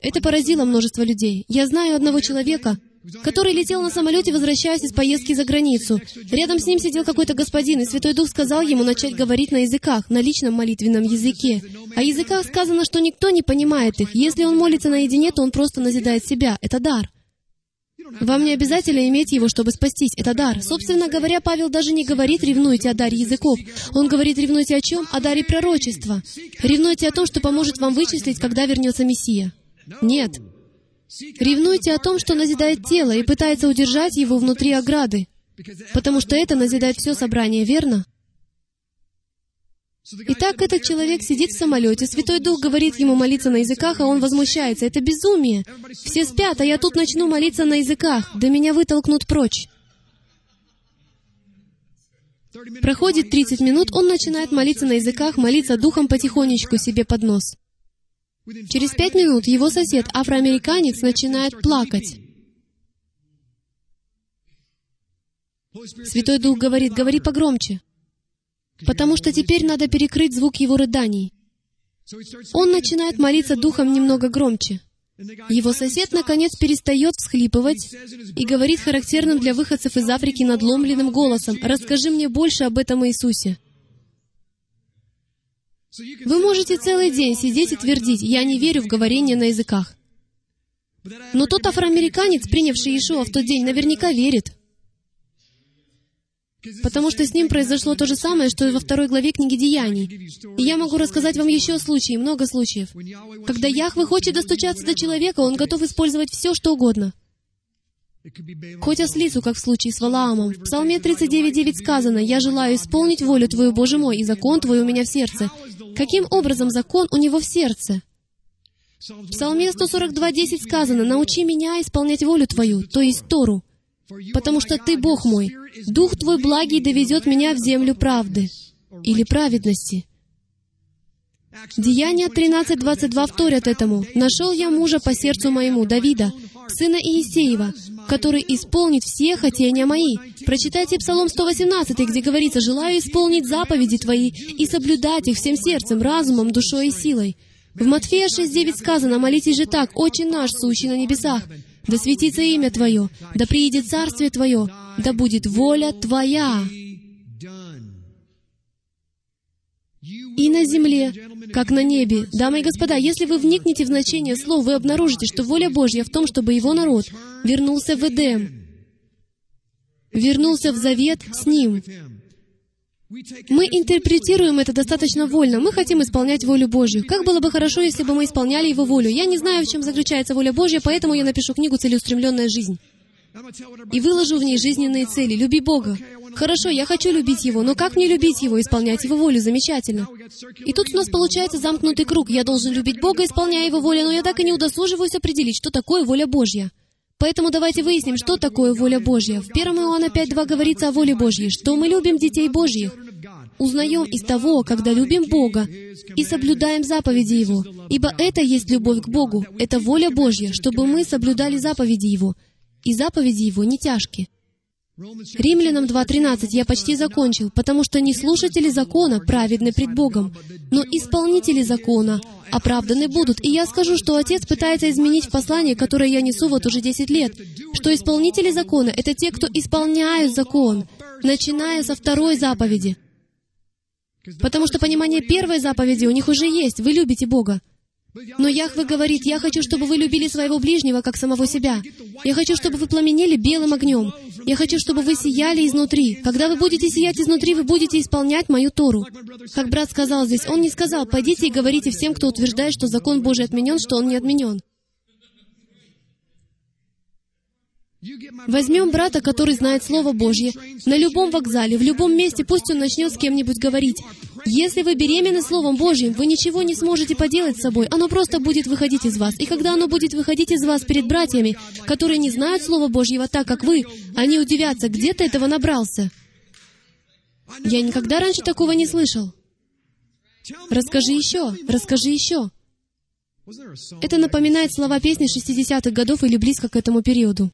Это поразило множество людей. Я знаю одного человека, который летел на самолете, возвращаясь из поездки за границу. Рядом с ним сидел какой-то господин, и Святой Дух сказал ему начать говорить на языках, на личном молитвенном языке. О языках сказано, что никто не понимает их. Если он молится наедине, то он просто назидает себя. Это дар. Вам не обязательно иметь его, чтобы спастись. Это дар. Собственно говоря, Павел даже не говорит «ревнуйте о даре языков». Он говорит «ревнуйте о чем?» О даре пророчества. Ревнуйте о том, что поможет вам вычислить, когда вернется Мессия. Нет. Ревнуйте о том, что назидает тело и пытается удержать его внутри ограды. Потому что это назидает все собрание, верно? Итак, этот человек сидит в самолете, Святой Дух говорит ему молиться на языках, а он возмущается. Это безумие. Все спят, а я тут начну молиться на языках. Да меня вытолкнут прочь. Проходит 30 минут, он начинает молиться на языках, молиться духом потихонечку себе под нос. Через пять минут его сосед, афроамериканец, начинает плакать. Святой Дух говорит, говори погромче потому что теперь надо перекрыть звук его рыданий. Он начинает молиться духом немного громче. Его сосед, наконец, перестает всхлипывать и говорит характерным для выходцев из Африки надломленным голосом, «Расскажи мне больше об этом Иисусе». Вы можете целый день сидеть и твердить, «Я не верю в говорение на языках». Но тот афроамериканец, принявший Иешуа в тот день, наверняка верит. Потому что с ним произошло то же самое, что и во второй главе книги Деяний. И я могу рассказать вам еще случаи, много случаев. Когда Яхве хочет достучаться до человека, он готов использовать все, что угодно. Хоть ослицу, как в случае с Валаамом. В Псалме 39.9 сказано, «Я желаю исполнить волю Твою, Боже мой, и закон Твой у меня в сердце». Каким образом закон у него в сердце? В Псалме 142.10 сказано, «Научи меня исполнять волю Твою», то есть Тору потому что Ты, Бог мой, Дух Твой благий доведет меня в землю правды или праведности. Деяния 13.22 вторят этому. «Нашел я мужа по сердцу моему, Давида, сына Иисеева, который исполнит все хотения мои». Прочитайте Псалом 118, где говорится, «Желаю исполнить заповеди Твои и соблюдать их всем сердцем, разумом, душой и силой». В Матфея 6.9 сказано, «Молитесь же так, Отче наш, сущий на небесах, да светится имя Твое, да приедет Царствие Твое, да будет воля Твоя и на земле, как на небе. Дамы и господа, если вы вникнете в значение слов, вы обнаружите, что воля Божья в том, чтобы его народ вернулся в Эдем, вернулся в завет с Ним. Мы интерпретируем это достаточно вольно. Мы хотим исполнять волю Божью. Как было бы хорошо, если бы мы исполняли Его волю. Я не знаю, в чем заключается воля Божья, поэтому я напишу книгу «Целеустремленная жизнь». И выложу в ней жизненные цели. Люби Бога. Хорошо, я хочу любить Его, но как мне любить Его, исполнять Его волю? Замечательно. И тут у нас получается замкнутый круг. Я должен любить Бога, исполняя Его волю, но я так и не удосуживаюсь определить, что такое воля Божья. Поэтому давайте выясним, что такое воля Божья. В 1 Иоанна 5.2 говорится о воле Божьей, что мы любим детей Божьих. Узнаем из того, когда любим Бога и соблюдаем заповеди Его. Ибо это есть любовь к Богу, это воля Божья, чтобы мы соблюдали заповеди Его. И заповеди Его не тяжкие. Римлянам 2.13 я почти закончил, потому что не слушатели закона праведны пред Богом, но исполнители закона оправданы будут. И я скажу, что Отец пытается изменить в послании, которое я несу вот уже 10 лет, что исполнители закона — это те, кто исполняют закон, начиная со второй заповеди. Потому что понимание первой заповеди у них уже есть. Вы любите Бога. Но Яхве говорит, «Я хочу, чтобы вы любили своего ближнего, как самого себя. Я хочу, чтобы вы пламенели белым огнем. Я хочу, чтобы вы сияли изнутри. Когда вы будете сиять изнутри, вы будете исполнять мою Тору». Как брат сказал здесь, он не сказал, «Пойдите и говорите всем, кто утверждает, что закон Божий отменен, что он не отменен». Возьмем брата, который знает Слово Божье, на любом вокзале, в любом месте, пусть он начнет с кем-нибудь говорить. Если вы беременны Словом Божьим, вы ничего не сможете поделать с собой, оно просто будет выходить из вас. И когда оно будет выходить из вас перед братьями, которые не знают Слова Божьего так, как вы, они удивятся, где ты этого набрался. Я никогда раньше такого не слышал. Расскажи еще, расскажи еще. Это напоминает слова песни 60-х годов или близко к этому периоду.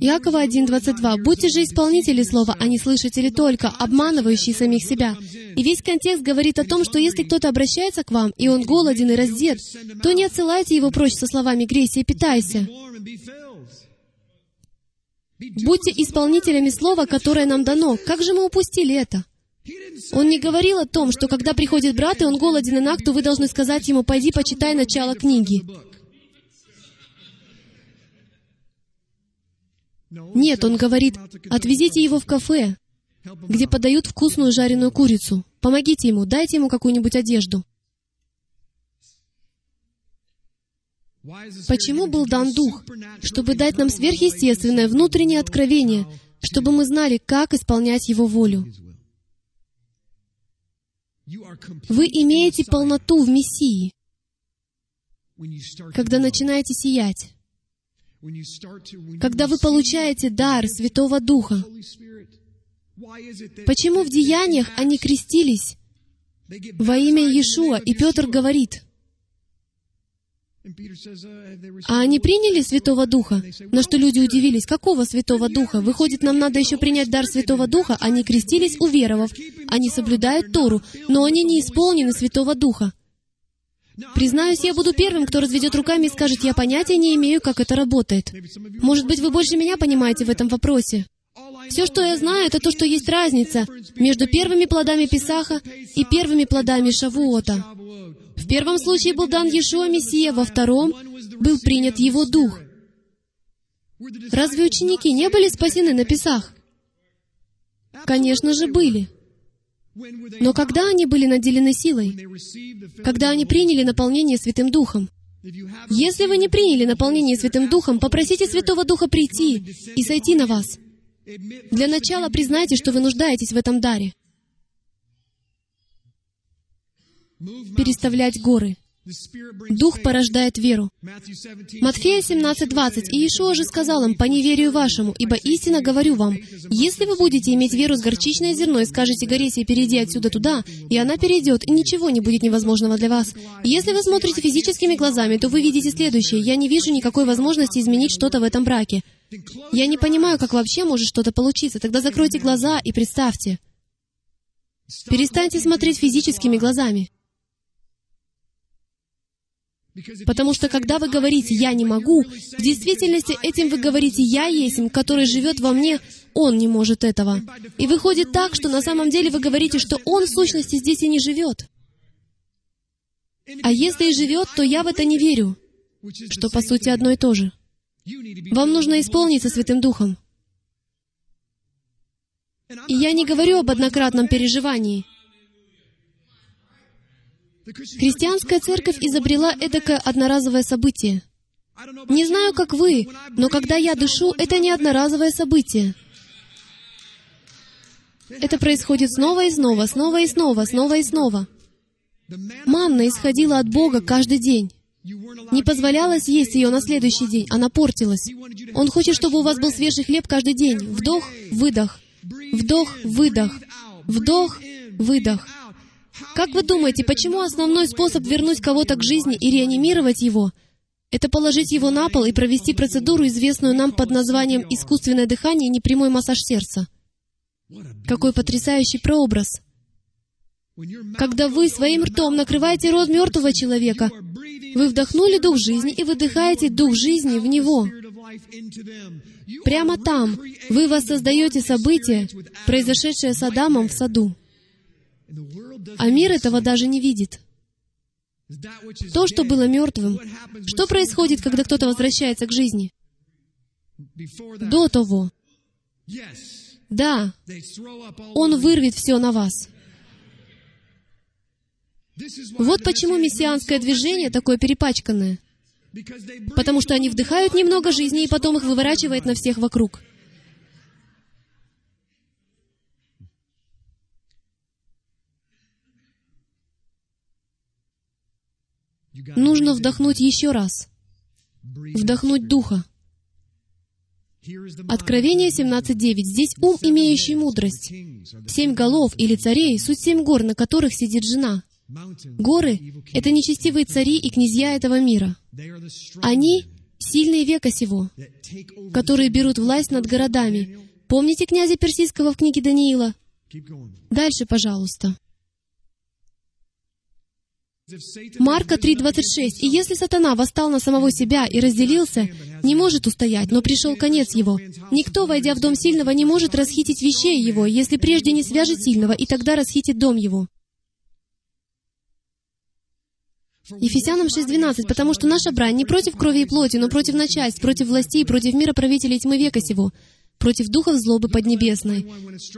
Иакова 1.22. «Будьте же исполнители слова, а не слышатели только, обманывающие самих себя». И весь контекст говорит о том, что если кто-то обращается к вам, и он голоден и раздет, то не отсылайте его прочь со словами «грейся и питайся». Будьте исполнителями слова, которое нам дано. Как же мы упустили это? Он не говорил о том, что когда приходит брат, и он голоден и наг, то вы должны сказать ему, «Пойди, почитай начало книги». Нет, он говорит, отвезите его в кафе, где подают вкусную жареную курицу. Помогите ему, дайте ему какую-нибудь одежду. Почему был дан Дух? Чтобы дать нам сверхъестественное внутреннее откровение, чтобы мы знали, как исполнять Его волю. Вы имеете полноту в Мессии, когда начинаете сиять, когда вы получаете дар Святого Духа. Почему в деяниях они крестились во имя Иешуа, и Петр говорит, а они приняли Святого Духа? На что люди удивились, какого Святого Духа? Выходит, нам надо еще принять дар Святого Духа. Они крестились, уверовав. Они соблюдают Тору, но они не исполнены Святого Духа. Признаюсь, я буду первым, кто разведет руками и скажет, я понятия не имею, как это работает. Может быть, вы больше меня понимаете в этом вопросе. Все, что я знаю, это то, что есть разница между первыми плодами Писаха и первыми плодами Шавуота. В первом случае был дан Иешуа Мессия, во втором был принят Его Дух. Разве ученики не были спасены на Писах? Конечно же, были. Но когда они были наделены силой? Когда они приняли наполнение Святым Духом? Если вы не приняли наполнение Святым Духом, попросите Святого Духа прийти и сойти на вас. Для начала признайте, что вы нуждаетесь в этом даре. переставлять горы. Дух порождает веру. Матфея 17:20. И Иешуа же сказал им, «По неверию вашему, ибо истинно говорю вам, если вы будете иметь веру с горчичное зерно и скажете горе себе, перейди отсюда туда, и она перейдет, и ничего не будет невозможного для вас. Если вы смотрите физическими глазами, то вы видите следующее. Я не вижу никакой возможности изменить что-то в этом браке. Я не понимаю, как вообще может что-то получиться. Тогда закройте глаза и представьте. Перестаньте смотреть физическими глазами. Потому что когда вы говорите «я не могу», в действительности этим вы говорите «я есть, который живет во мне, он не может этого». И выходит так, что на самом деле вы говорите, что он в сущности здесь и не живет. А если и живет, то я в это не верю, что по сути одно и то же. Вам нужно исполниться Святым Духом. И я не говорю об однократном переживании — Христианская церковь изобрела эдакое одноразовое событие. Не знаю, как вы, но когда я дышу, это не одноразовое событие. Это происходит снова и снова, снова и снова, снова и снова. Манна исходила от Бога каждый день. Не позволялось есть ее на следующий день, она портилась. Он хочет, чтобы у вас был свежий хлеб каждый день. Вдох, выдох. Вдох, выдох. Вдох, выдох. Как вы думаете, почему основной способ вернуть кого-то к жизни и реанимировать его — это положить его на пол и провести процедуру, известную нам под названием искусственное дыхание и непрямой массаж сердца? Какой потрясающий прообраз! Когда вы своим ртом накрываете рот мертвого человека, вы вдохнули дух жизни и выдыхаете дух жизни в него. Прямо там вы воссоздаете событие, произошедшее с Адамом в саду. А мир этого даже не видит. То, что было мертвым. Что происходит, когда кто-то возвращается к жизни? До того. Да, Он вырвет все на вас. Вот почему мессианское движение такое перепачканное. Потому что они вдыхают немного жизни, и потом их выворачивает на всех вокруг. Нужно вдохнуть еще раз. Вдохнуть Духа. Откровение 17.9. Здесь ум, имеющий мудрость. Семь голов или царей — суть семь гор, на которых сидит жена. Горы — это нечестивые цари и князья этого мира. Они — сильные века сего, которые берут власть над городами. Помните князя Персидского в книге Даниила? Дальше, пожалуйста. Марка 3.26. «И если сатана восстал на самого себя и разделился, не может устоять, но пришел конец его. Никто, войдя в дом сильного, не может расхитить вещей его, если прежде не свяжет сильного, и тогда расхитит дом его». Ефесянам 6.12, «Потому что наша брань не против крови и плоти, но против начальств, против властей, против мира правителей тьмы века сего, против духов злобы поднебесной».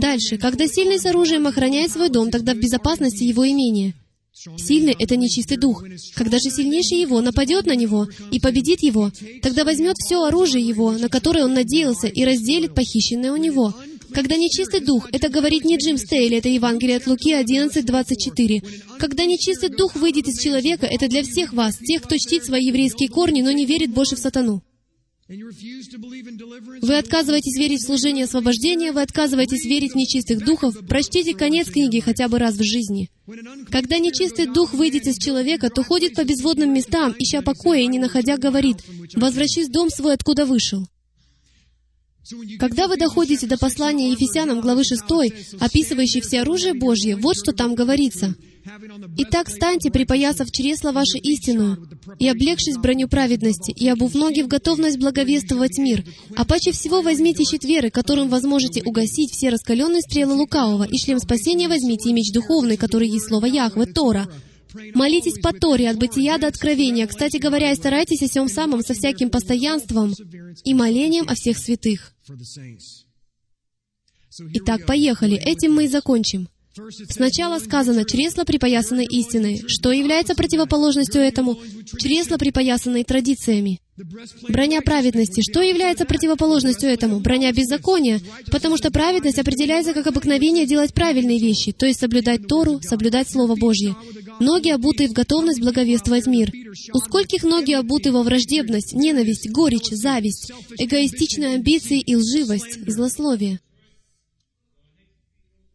Дальше. «Когда сильный с оружием охраняет свой дом, тогда в безопасности его имение». Сильный — это нечистый дух. Когда же сильнейший его нападет на него и победит его, тогда возьмет все оружие его, на которое он надеялся, и разделит похищенное у него. Когда нечистый дух, это говорит не Джим Стейли, это Евангелие от Луки 11.24. Когда нечистый дух выйдет из человека, это для всех вас, тех, кто чтит свои еврейские корни, но не верит больше в сатану. Вы отказываетесь верить в служение освобождения, вы отказываетесь верить в нечистых духов. Прочтите конец книги хотя бы раз в жизни. Когда нечистый дух выйдет из человека, то ходит по безводным местам, ища покоя и не находя, говорит, «Возвращусь в дом свой, откуда вышел». Когда вы доходите до послания Ефесянам главы 6, описывающей все оружие Божье, вот что там говорится. «Итак, станьте, припоясав чресла ваше истинную, и облегшись броню праведности, и обув ноги в готовность благовествовать мир, а паче всего возьмите щит веры, которым возможете угасить все раскаленные стрелы лукавого, и шлем спасения возьмите, и меч духовный, который есть слово Яхве, Тора, Молитесь по Торе от бытия до откровения. Кстати говоря, и старайтесь о всем самом со всяким постоянством и молением о всех святых. Итак, поехали. Этим мы и закончим. Сначала сказано «чресло, припоясанное истиной». Что является противоположностью этому? Чресло, припоясанное традициями. Броня праведности. Что является противоположностью этому? Броня беззакония. Потому что праведность определяется как обыкновение делать правильные вещи, то есть соблюдать Тору, соблюдать Слово Божье. Ноги, обутые в готовность благовествовать мир. У скольких ноги обуты во враждебность, ненависть, горечь, зависть, эгоистичные амбиции и лживость, злословие.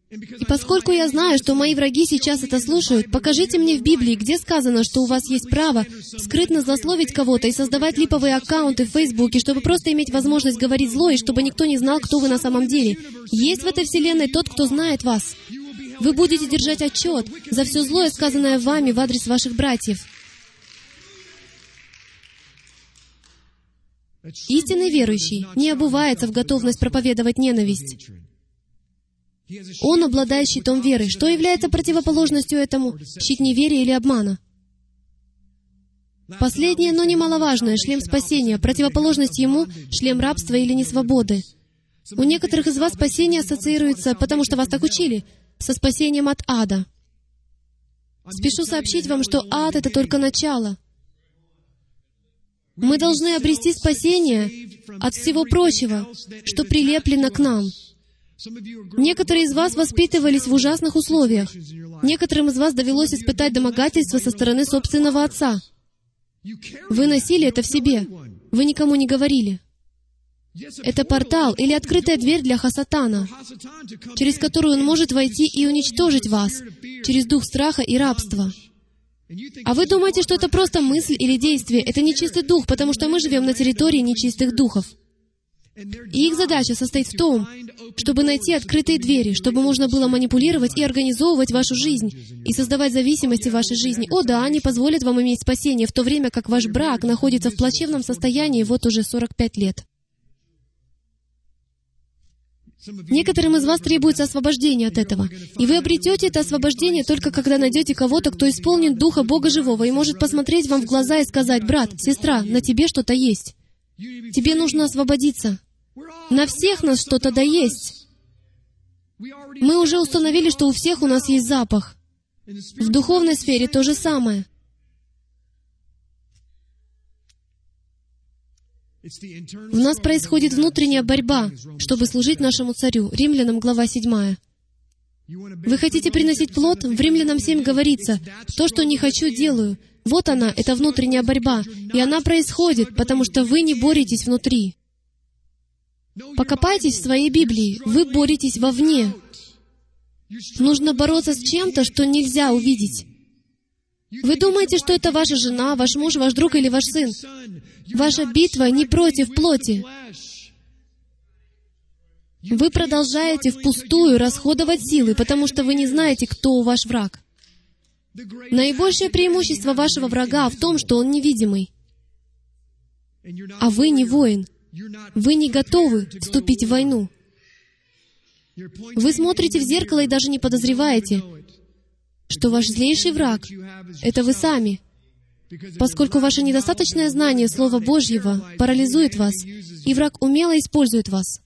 И поскольку я знаю, что мои враги сейчас это слушают, покажите мне в Библии, где сказано, что у вас есть право скрытно злословить кого-то и создавать липовые аккаунты в Фейсбуке, чтобы просто иметь возможность говорить зло, и чтобы никто не знал, кто вы на самом деле. Есть в этой вселенной тот, кто знает вас. Вы будете держать отчет за все злое, сказанное вами в адрес ваших братьев. Истинный верующий не обувается в готовность проповедовать ненависть. Он обладает щитом веры. Что является противоположностью этому? Щит неверия или обмана? Последнее, но немаловажное, шлем спасения. Противоположность ему — шлем рабства или несвободы. У некоторых из вас спасение ассоциируется, потому что вас так учили, со спасением от ада. Спешу сообщить вам, что ад — это только начало. Мы должны обрести спасение от всего прочего, что прилеплено к нам — Некоторые из вас воспитывались в ужасных условиях. Некоторым из вас довелось испытать домогательство со стороны собственного отца. Вы носили это в себе. Вы никому не говорили. Это портал или открытая дверь для Хасатана, через которую он может войти и уничтожить вас, через дух страха и рабства. А вы думаете, что это просто мысль или действие? Это нечистый дух, потому что мы живем на территории нечистых духов. И их задача состоит в том, чтобы найти открытые двери, чтобы можно было манипулировать и организовывать вашу жизнь, и создавать зависимости в вашей жизни. О да, они позволят вам иметь спасение, в то время как ваш брак находится в плачевном состоянии вот уже 45 лет. Некоторым из вас требуется освобождение от этого. И вы обретете это освобождение только когда найдете кого-то, кто исполнен Духа Бога Живого и может посмотреть вам в глаза и сказать, «Брат, сестра, на тебе что-то есть. Тебе нужно освободиться. На всех нас что-то да есть. Мы уже установили, что у всех у нас есть запах. В духовной сфере то же самое. В нас происходит внутренняя борьба, чтобы служить нашему царю. Римлянам, глава 7. Вы хотите приносить плод? В Римлянам 7 говорится, «То, что не хочу, делаю». Вот она, это внутренняя борьба. И она происходит, потому что вы не боретесь внутри. Покопайтесь в своей Библии. Вы боретесь вовне. Нужно бороться с чем-то, что нельзя увидеть. Вы думаете, что это ваша жена, ваш муж, ваш друг или ваш сын? Ваша битва не против плоти. Вы продолжаете впустую расходовать силы, потому что вы не знаете, кто ваш враг. Наибольшее преимущество вашего врага в том, что он невидимый. А вы не воин. Вы не готовы вступить в войну. Вы смотрите в зеркало и даже не подозреваете, что ваш злейший враг — это вы сами. поскольку ваше недостаточное знание Слова Божьего парализует вас, и враг умело использует вас.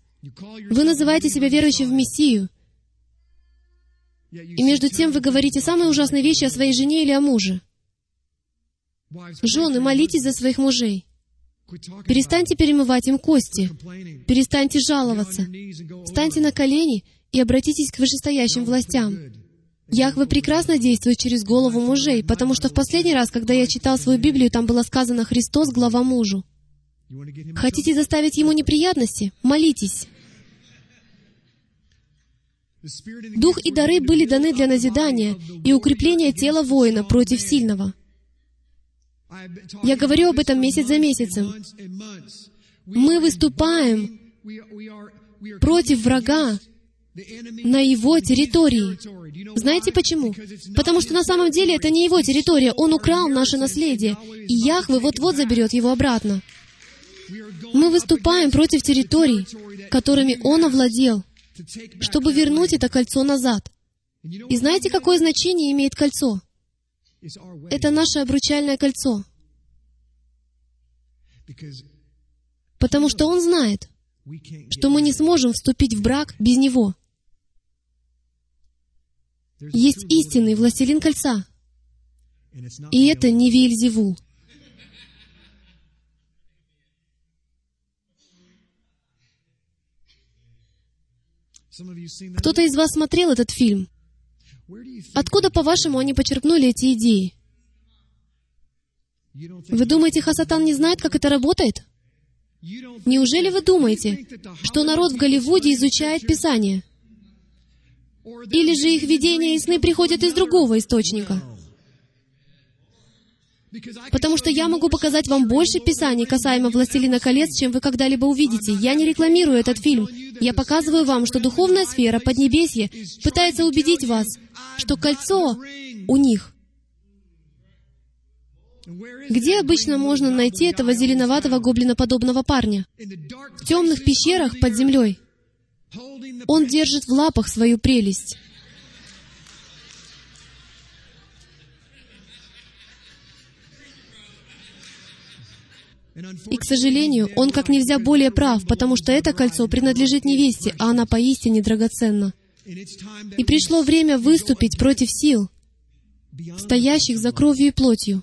Вы называете себя верующим в Мессию, и между тем вы говорите самые ужасные вещи о своей жене или о муже. Жены, молитесь за своих мужей. Перестаньте перемывать им кости. Перестаньте жаловаться. Встаньте на колени и обратитесь к вышестоящим властям. Яхве прекрасно действует через голову мужей, потому что в последний раз, когда я читал свою Библию, там было сказано «Христос — глава мужу». Хотите заставить ему неприятности? Молитесь. Дух и дары были даны для назидания и укрепления тела воина против сильного. Я говорю об этом месяц за месяцем. Мы выступаем против врага на его территории. Знаете почему? Потому что на самом деле это не его территория. Он украл наше наследие, и Яхве вот-вот заберет его обратно. Мы выступаем против территорий, которыми он овладел, чтобы вернуть это кольцо назад. И знаете, какое значение имеет кольцо? Это наше обручальное кольцо. Потому что Он знает, что мы не сможем вступить в брак без Него. Есть истинный властелин кольца. И это не Вильзевул. Кто-то из вас смотрел этот фильм? Откуда, по-вашему, они почерпнули эти идеи? Вы думаете, Хасатан не знает, как это работает? Неужели вы думаете, что народ в Голливуде изучает Писание? Или же их видения и сны приходят из другого источника? Потому что я могу показать вам больше Писаний касаемо «Властелина колец», чем вы когда-либо увидите. Я не рекламирую этот фильм. Я показываю вам, что духовная сфера, Поднебесье, пытается убедить вас, что кольцо у них. Где обычно можно найти этого зеленоватого гоблиноподобного парня? В темных пещерах под землей. Он держит в лапах свою прелесть. И, к сожалению, он как нельзя более прав, потому что это кольцо принадлежит невесте, а она поистине драгоценна. И пришло время выступить против сил, стоящих за кровью и плотью.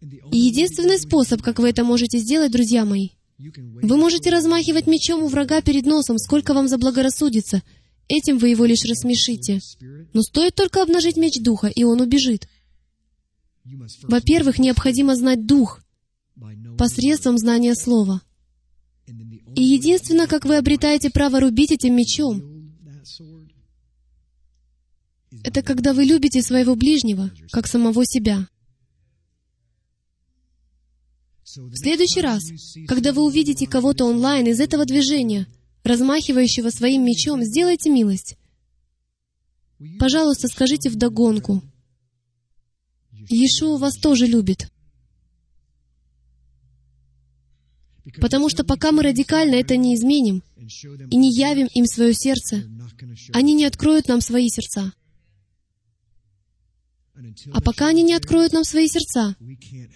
И единственный способ, как вы это можете сделать, друзья мои, вы можете размахивать мечом у врага перед носом, сколько вам заблагорассудится. Этим вы его лишь рассмешите. Но стоит только обнажить меч Духа, и он убежит. Во-первых, необходимо знать Дух посредством знания Слова. И единственное, как вы обретаете право рубить этим мечом, это когда вы любите своего ближнего, как самого себя. В следующий раз, когда вы увидите кого-то онлайн из этого движения, размахивающего своим мечом, сделайте милость. Пожалуйста, скажите вдогонку. Иешуа вас тоже любит. Потому что пока мы радикально это не изменим и не явим им свое сердце, они не откроют нам свои сердца. А пока они не откроют нам свои сердца,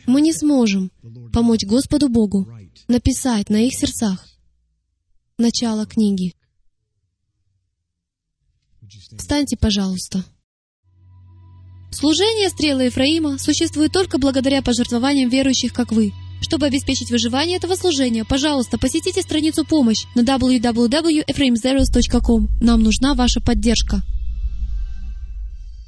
мы не сможем помочь Господу Богу написать на их сердцах начало книги. Встаньте, пожалуйста. Служение стрелы Ефраима существует только благодаря пожертвованиям верующих, как вы. Чтобы обеспечить выживание этого служения, пожалуйста, посетите страницу «Помощь» на www.ephraimzeros.com. Нам нужна ваша поддержка.